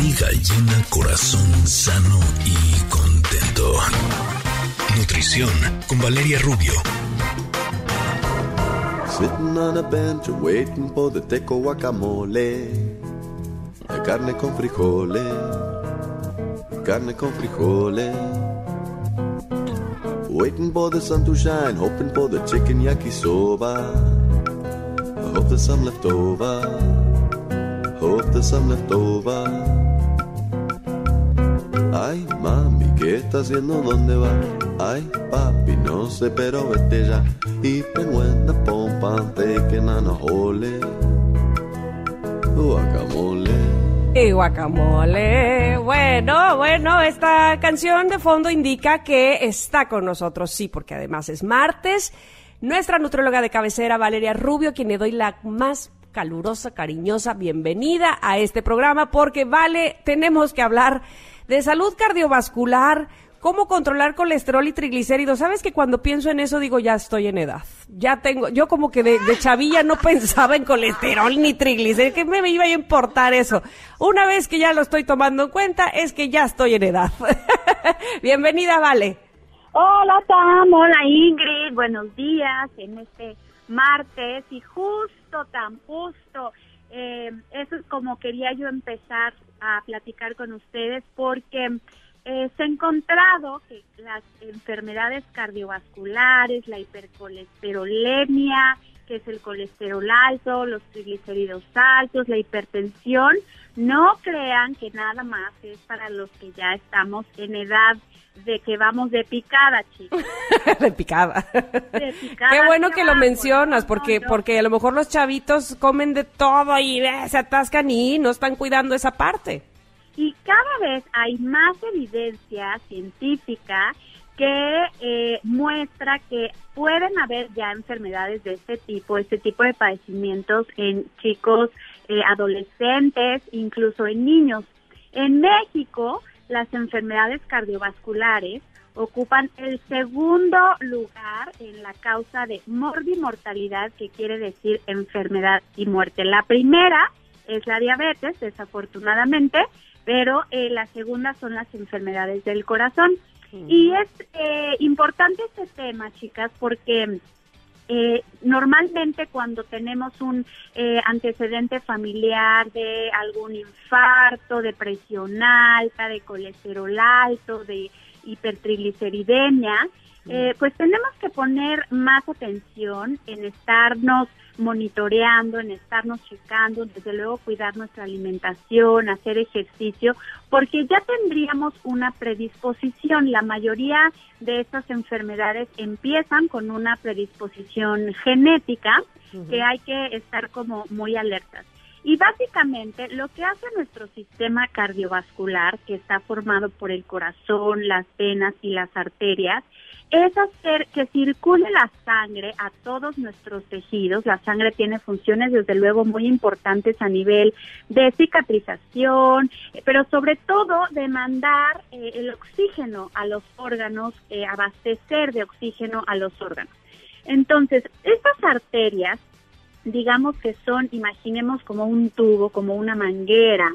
Llena, corazón sano y contento. Nutrición con Valeria Rubio. Sitting on a bench waiting for the teco guacamole. Carne con frijoles. Carne con frijoles. Waiting for the sun to shine, hoping for the chicken yakisoba. I hope there's some left over. Hope there's some left over. Ay, mami, ¿qué está haciendo? ¿Dónde va? Ay, papi, no sé, pero vete ya. Y penguenda pompante que. Guacamole. Y guacamole. Bueno, bueno, esta canción de fondo indica que está con nosotros, sí, porque además es martes. Nuestra nutróloga de cabecera, Valeria Rubio, quien le doy la más calurosa, cariñosa bienvenida a este programa, porque vale, tenemos que hablar de salud cardiovascular, cómo controlar colesterol y triglicéridos. Sabes que cuando pienso en eso digo, ya estoy en edad. Ya tengo, yo como que de, chavilla no pensaba en colesterol ni triglicéridos, que me iba a importar eso. Una vez que ya lo estoy tomando en cuenta, es que ya estoy en edad. Bienvenida, Vale. Hola Tam, hola Ingrid, buenos días en este martes y justo, tan justo, eh, eso es como quería yo empezar a platicar con ustedes porque eh, se ha encontrado que las enfermedades cardiovasculares, la hipercolesterolemia, que es el colesterol alto, los triglicéridos altos, la hipertensión, no crean que nada más es para los que ya estamos en edad de que vamos de picada, chicos. de picada. De picada Qué bueno que lo mencionas, porque, no, no. porque a lo mejor los chavitos comen de todo y eh, se atascan y no están cuidando esa parte. Y cada vez hay más evidencia científica que eh, muestra que pueden haber ya enfermedades de este tipo, este tipo de padecimientos en chicos, eh, adolescentes, incluso en niños. En México, las enfermedades cardiovasculares ocupan el segundo lugar en la causa de morbimortalidad, que quiere decir enfermedad y muerte. La primera es la diabetes, desafortunadamente, pero eh, la segunda son las enfermedades del corazón. Y es eh, importante este tema, chicas, porque eh, normalmente cuando tenemos un eh, antecedente familiar de algún infarto, de presión alta, de colesterol alto, de hipertrigliceridemia, eh, pues tenemos que poner más atención en estarnos monitoreando, en estarnos checando, desde luego cuidar nuestra alimentación, hacer ejercicio, porque ya tendríamos una predisposición. La mayoría de estas enfermedades empiezan con una predisposición genética que hay que estar como muy alertas. Y básicamente lo que hace nuestro sistema cardiovascular, que está formado por el corazón, las venas y las arterias, es hacer que circule la sangre a todos nuestros tejidos. La sangre tiene funciones, desde luego, muy importantes a nivel de cicatrización, pero sobre todo de mandar eh, el oxígeno a los órganos, eh, abastecer de oxígeno a los órganos. Entonces, estas arterias digamos que son, imaginemos como un tubo, como una manguera.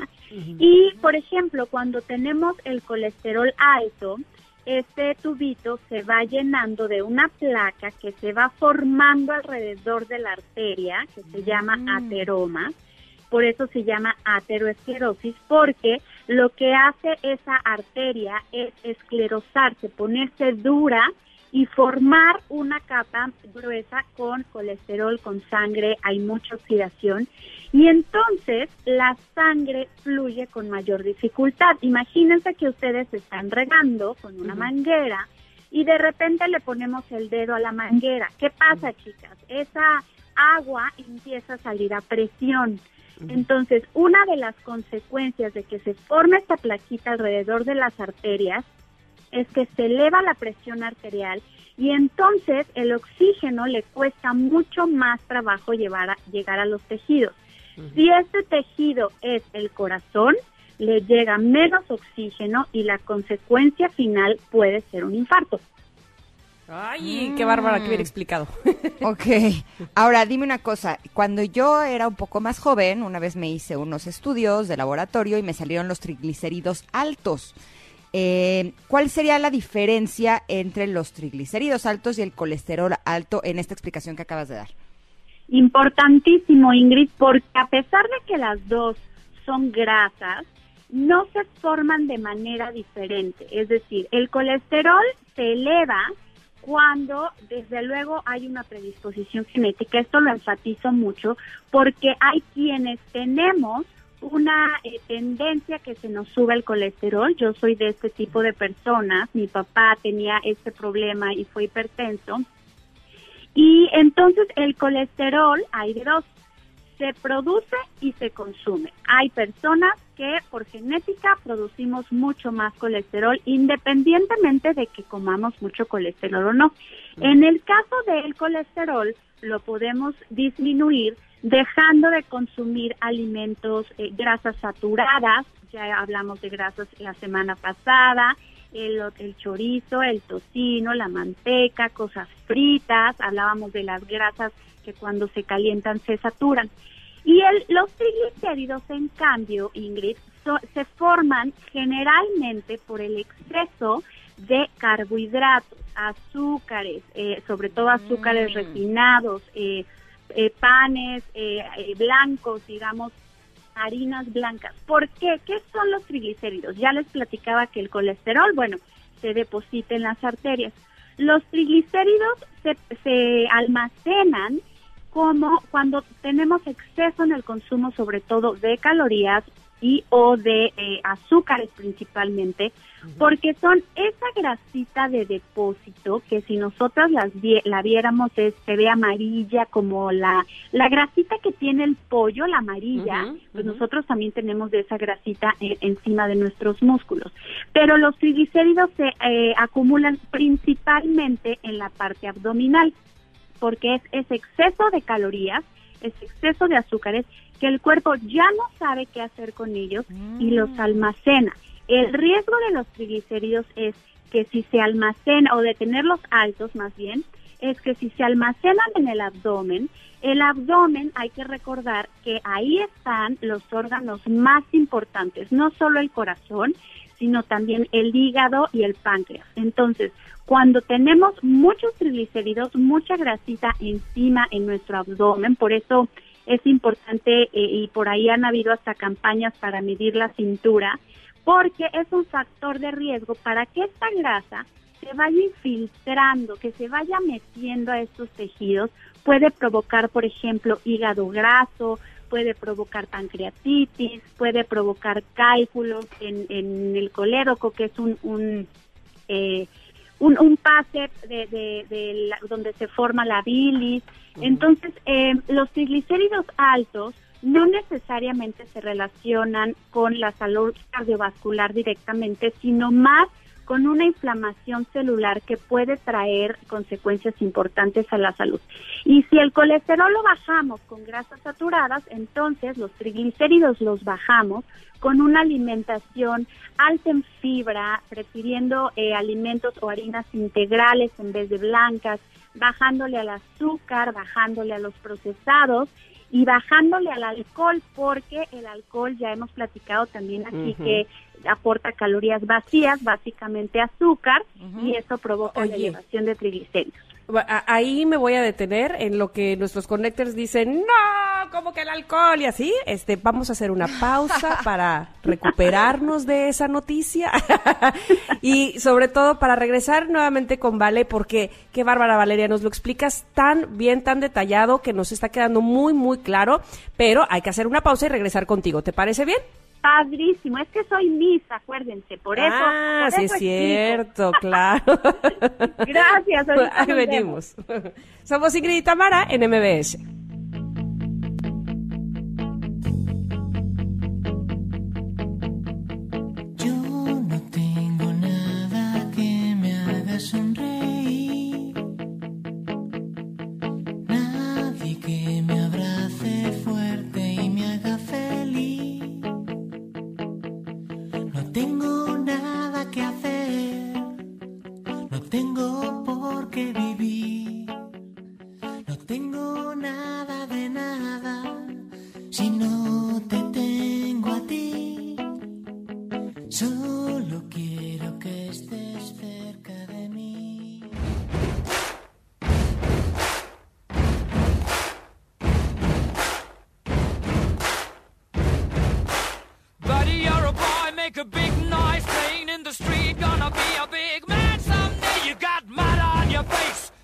Y, por ejemplo, cuando tenemos el colesterol alto, este tubito se va llenando de una placa que se va formando alrededor de la arteria, que se llama ateroma. Por eso se llama ateroesclerosis, porque lo que hace esa arteria es esclerosarse, ponerse dura y formar una capa gruesa con colesterol, con sangre, hay mucha oxidación y entonces la sangre fluye con mayor dificultad. Imagínense que ustedes están regando con una manguera y de repente le ponemos el dedo a la manguera. ¿Qué pasa, chicas? Esa agua empieza a salir a presión. Entonces, una de las consecuencias de que se forme esta plaquita alrededor de las arterias es que se eleva la presión arterial y entonces el oxígeno le cuesta mucho más trabajo llevar a- llegar a los tejidos. Si este tejido es el corazón, le llega menos oxígeno y la consecuencia final puede ser un infarto. Ay, qué bárbara, qué bien explicado. Ok. Ahora, dime una cosa. Cuando yo era un poco más joven, una vez me hice unos estudios de laboratorio y me salieron los triglicéridos altos. Eh, ¿Cuál sería la diferencia entre los triglicéridos altos y el colesterol alto en esta explicación que acabas de dar? Importantísimo, Ingrid, porque a pesar de que las dos son grasas, no se forman de manera diferente. Es decir, el colesterol se eleva cuando desde luego hay una predisposición genética. Esto lo enfatizo mucho porque hay quienes tenemos una eh, tendencia que se nos sube el colesterol. Yo soy de este tipo de personas. Mi papá tenía este problema y fue hipertenso. Y entonces el colesterol hay de dos se produce y se consume. Hay personas que por genética producimos mucho más colesterol independientemente de que comamos mucho colesterol o no. En el caso del colesterol lo podemos disminuir dejando de consumir alimentos, eh, grasas saturadas, ya hablamos de grasas la semana pasada, el, el, chorizo, el tocino, la manteca, cosas fritas, hablábamos de las grasas que cuando se calientan se saturan. Y el, los triglicéridos, en cambio, Ingrid, se forman generalmente por el exceso de carbohidratos, azúcares, eh, sobre todo azúcares mm. refinados, eh, eh, panes blancos, digamos, harinas blancas. ¿Por qué? ¿Qué son los triglicéridos? Ya les platicaba que el colesterol, bueno, se deposita en las arterias. Los triglicéridos se, se almacenan como cuando tenemos exceso en el consumo sobre todo de calorías y o de eh, azúcares principalmente, porque son esa grasita de depósito que si nosotros las la viéramos se ve amarilla como la, la grasita que tiene el pollo, la amarilla, pues nosotros también tenemos de esa grasita eh, encima de nuestros músculos. Pero los triglicéridos se eh, acumulan principalmente en la parte abdominal porque es ese exceso de calorías, ese exceso de azúcares que el cuerpo ya no sabe qué hacer con ellos y los mm. almacena. El riesgo de los triglicéridos es que si se almacena, o de tenerlos altos más bien, es que si se almacenan en el abdomen, el abdomen hay que recordar que ahí están los órganos más importantes, no solo el corazón, sino también el hígado y el páncreas. Entonces, cuando tenemos muchos triglicéridos, mucha grasita encima en nuestro abdomen, por eso es importante eh, y por ahí han habido hasta campañas para medir la cintura, porque es un factor de riesgo para que esta grasa se vaya infiltrando, que se vaya metiendo a estos tejidos, puede provocar, por ejemplo, hígado graso, puede provocar pancreatitis, puede provocar cálculos en, en el colédoco, que es un, un eh, un, un pase de, de, donde se forma la bilis. Entonces, eh, los triglicéridos altos no necesariamente se relacionan con la salud cardiovascular directamente, sino más con una inflamación celular que puede traer consecuencias importantes a la salud. Y si el colesterol lo bajamos con grasas saturadas, entonces los triglicéridos los bajamos con una alimentación alta en fibra, prefiriendo eh, alimentos o harinas integrales en vez de blancas, bajándole al azúcar, bajándole a los procesados y bajándole al alcohol, porque el alcohol ya hemos platicado también aquí que aporta calorías vacías, básicamente azúcar, y eso provoca la elevación de triglicéridos. Ahí me voy a detener en lo que nuestros connectors dicen, no, como que el alcohol y así. Este, vamos a hacer una pausa para recuperarnos de esa noticia y sobre todo para regresar nuevamente con Vale, porque qué bárbara Valeria, nos lo explicas tan bien, tan detallado que nos está quedando muy, muy claro, pero hay que hacer una pausa y regresar contigo. ¿Te parece bien? Padrísimo. Es que soy Miss, acuérdense, por eso. Ah, sí es cierto, claro. Gracias. Ahí venimos. Somos Ingrid y Tamara en MBS.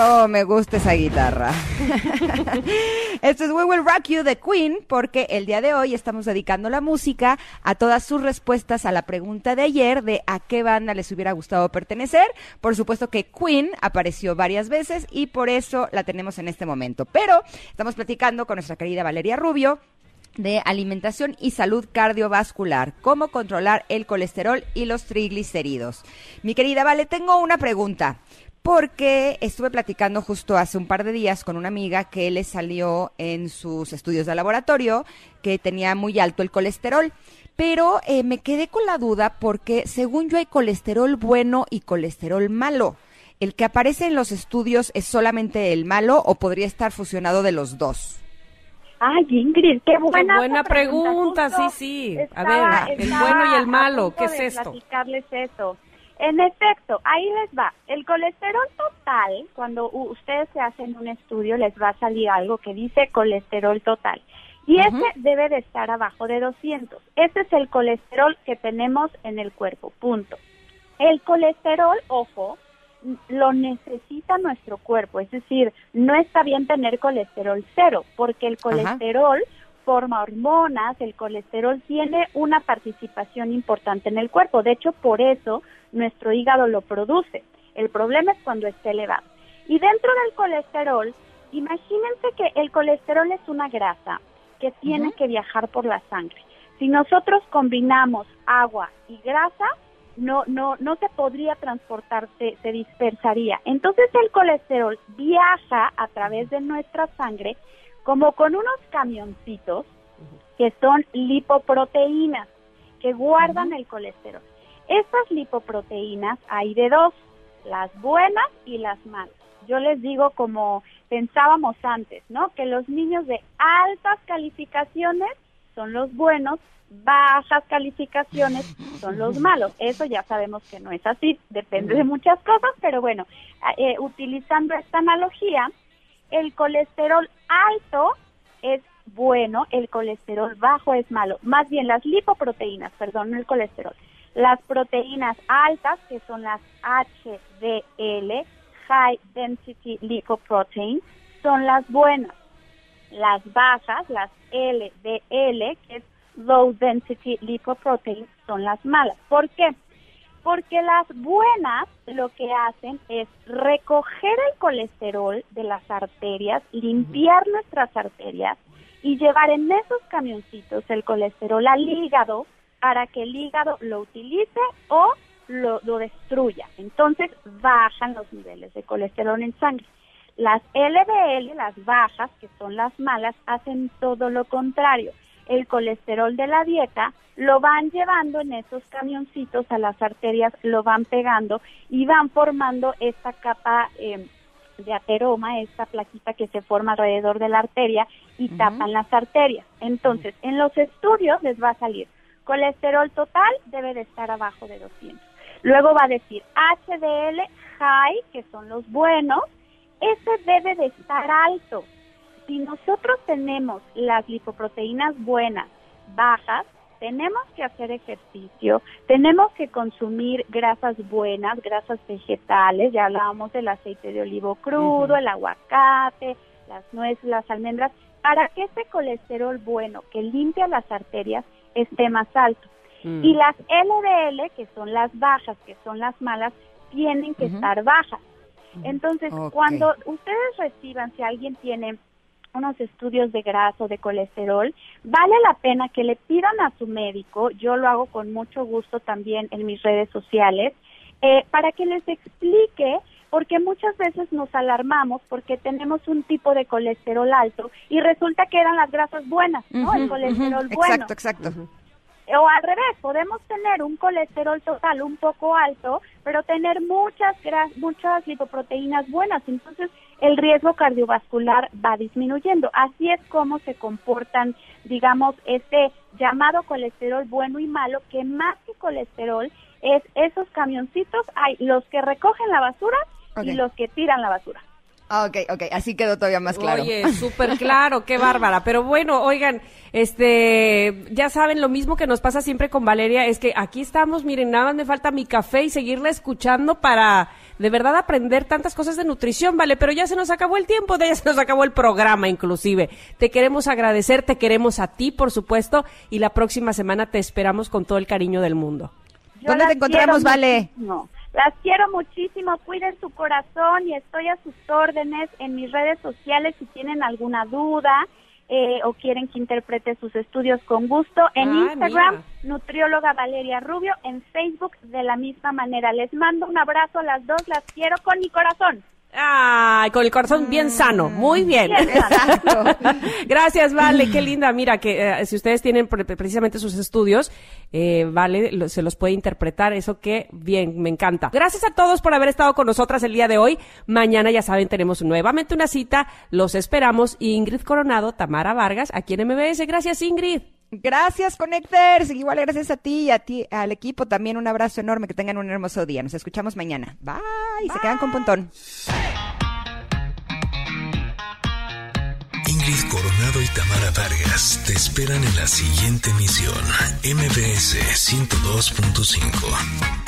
Cómo me gusta esa guitarra. Esto es We Will Rock You de Queen, porque el día de hoy estamos dedicando la música a todas sus respuestas a la pregunta de ayer de a qué banda les hubiera gustado pertenecer. Por supuesto que Queen apareció varias veces y por eso la tenemos en este momento. Pero estamos platicando con nuestra querida Valeria Rubio de alimentación y salud cardiovascular, cómo controlar el colesterol y los triglicéridos. Mi querida Vale, tengo una pregunta porque estuve platicando justo hace un par de días con una amiga que le salió en sus estudios de laboratorio que tenía muy alto el colesterol. Pero eh, me quedé con la duda porque según yo hay colesterol bueno y colesterol malo. ¿El que aparece en los estudios es solamente el malo o podría estar fusionado de los dos? Ay, Ingrid, qué buena, Qué buena pregunta, sí, sí. A ver, el bueno y el malo, ¿qué es esto? platicarles eso. En efecto, ahí les va. El colesterol total, cuando ustedes se hacen un estudio, les va a salir algo que dice colesterol total. Y ese debe de estar abajo de 200. Ese es el colesterol que tenemos en el cuerpo, punto. El colesterol, ojo, lo necesita nuestro cuerpo, es decir, no está bien tener colesterol cero, porque el colesterol forma hormonas, el colesterol tiene una participación importante en el cuerpo, de hecho por eso nuestro hígado lo produce. El problema es cuando está elevado. Y dentro del colesterol, imagínense que el colesterol es una grasa que tiene que viajar por la sangre. Si nosotros combinamos agua y grasa, no, no, no se podría transportar, se, se dispersaría. Entonces el colesterol viaja a través de nuestra sangre como con unos camioncitos que son lipoproteínas que guardan el colesterol. Estas lipoproteínas hay de dos, las buenas y las malas. Yo les digo como pensábamos antes, ¿no? Que los niños de altas calificaciones son los buenos, bajas calificaciones son los malos. Eso ya sabemos que no es así, depende de muchas cosas, pero bueno, eh, utilizando esta analogía, el colesterol alto es bueno, el colesterol bajo es malo. Más bien las lipoproteínas, perdón, el colesterol. Las proteínas altas, que son las HDL, High Density Lipoprotein, son las buenas. Las bajas, las LDL, que es Low Density Lipoprotein, son las malas. ¿Por qué? Porque las buenas lo que hacen es recoger el colesterol de las arterias, limpiar nuestras arterias y llevar en esos camioncitos el colesterol al hígado para que el hígado lo utilice o lo, lo destruya. Entonces bajan los niveles de colesterol en sangre. Las LDL, las bajas, que son las malas, hacen todo lo contrario. el colesterol de la dieta, lo van llevando en esos camioncitos a las arterias, lo van pegando y van formando esta capa eh, de ateroma, esta plaquita que se forma alrededor de la arteria y tapan las arterias. Entonces, en los estudios les va a salir colesterol total debe de estar abajo de 200. Luego va a decir HDL high, que son los buenos, ese debe de estar alto. Si nosotros tenemos las lipoproteínas buenas, bajas, tenemos que hacer ejercicio, tenemos que consumir grasas buenas, grasas vegetales, ya hablábamos del aceite de olivo crudo, el aguacate, las nueces, las almendras, para que ese colesterol bueno que limpia las arterias esté más alto. Mm. Y las LDL, que son las bajas, que son las malas, tienen que estar bajas. Entonces, Ok. cuando ustedes reciban, si alguien tiene unos estudios de grasa o de colesterol, vale la pena que le pidan a su médico, yo lo hago con mucho gusto también en mis redes sociales, eh, para que les explique, porque muchas veces nos alarmamos porque tenemos un tipo de colesterol alto y resulta que eran las grasas buenas, ¿no? El colesterol bueno Exacto, exacto. o al revés, podemos tener un colesterol total un poco alto, pero tener muchas gra- muchas lipoproteínas buenas, entonces el riesgo cardiovascular va disminuyendo. Así es como se comportan, digamos, este llamado colesterol bueno y malo, que más que colesterol es esos camioncitos, hay los que recogen la basura y los que tiran la basura. Ah, Ok, ok, así quedó todavía más claro. Oye, súper claro, qué bárbara. Pero bueno, oigan, este, ya saben, lo mismo que nos pasa siempre con Valeria es que aquí estamos, miren, nada más me falta mi café y seguirla escuchando para de verdad aprender tantas cosas de nutrición, vale, pero ya se nos acabó el tiempo, de ya se nos acabó el programa inclusive. Te queremos agradecer, te queremos a ti, por supuesto, y la próxima semana te esperamos con todo el cariño del mundo. Yo ¿Dónde te encontramos, Vale? muchísimo. Las quiero muchísimo, cuiden su corazón y estoy a sus órdenes en mis redes sociales si tienen alguna duda eh, o quieren que interprete sus estudios con gusto. En Ah, Instagram, mira. nutrióloga Valeria Rubio, en Facebook de la misma manera. Les mando un abrazo a las dos, las quiero con mi corazón. Ay, con el corazón bien sano, muy bien. Exacto. Gracias, Vale, qué linda. Mira, que eh, si ustedes tienen pre- precisamente sus estudios, eh, Vale lo- se los puede interpretar, eso que bien, me encanta. Gracias a todos por haber estado con nosotras el día de hoy. Mañana, ya saben, tenemos nuevamente una cita. Los esperamos. Ingrid Coronado, Tamara Vargas, aquí en MBS. Gracias, Ingrid. Gracias, Connecters. Igual gracias a ti y a ti, al equipo también un abrazo enorme. Que tengan un hermoso día. Nos escuchamos mañana. Bye. Se quedan con Pontón. Ingrid Coronado y Tamara Vargas te esperan en la siguiente emisión. MBS 102.5.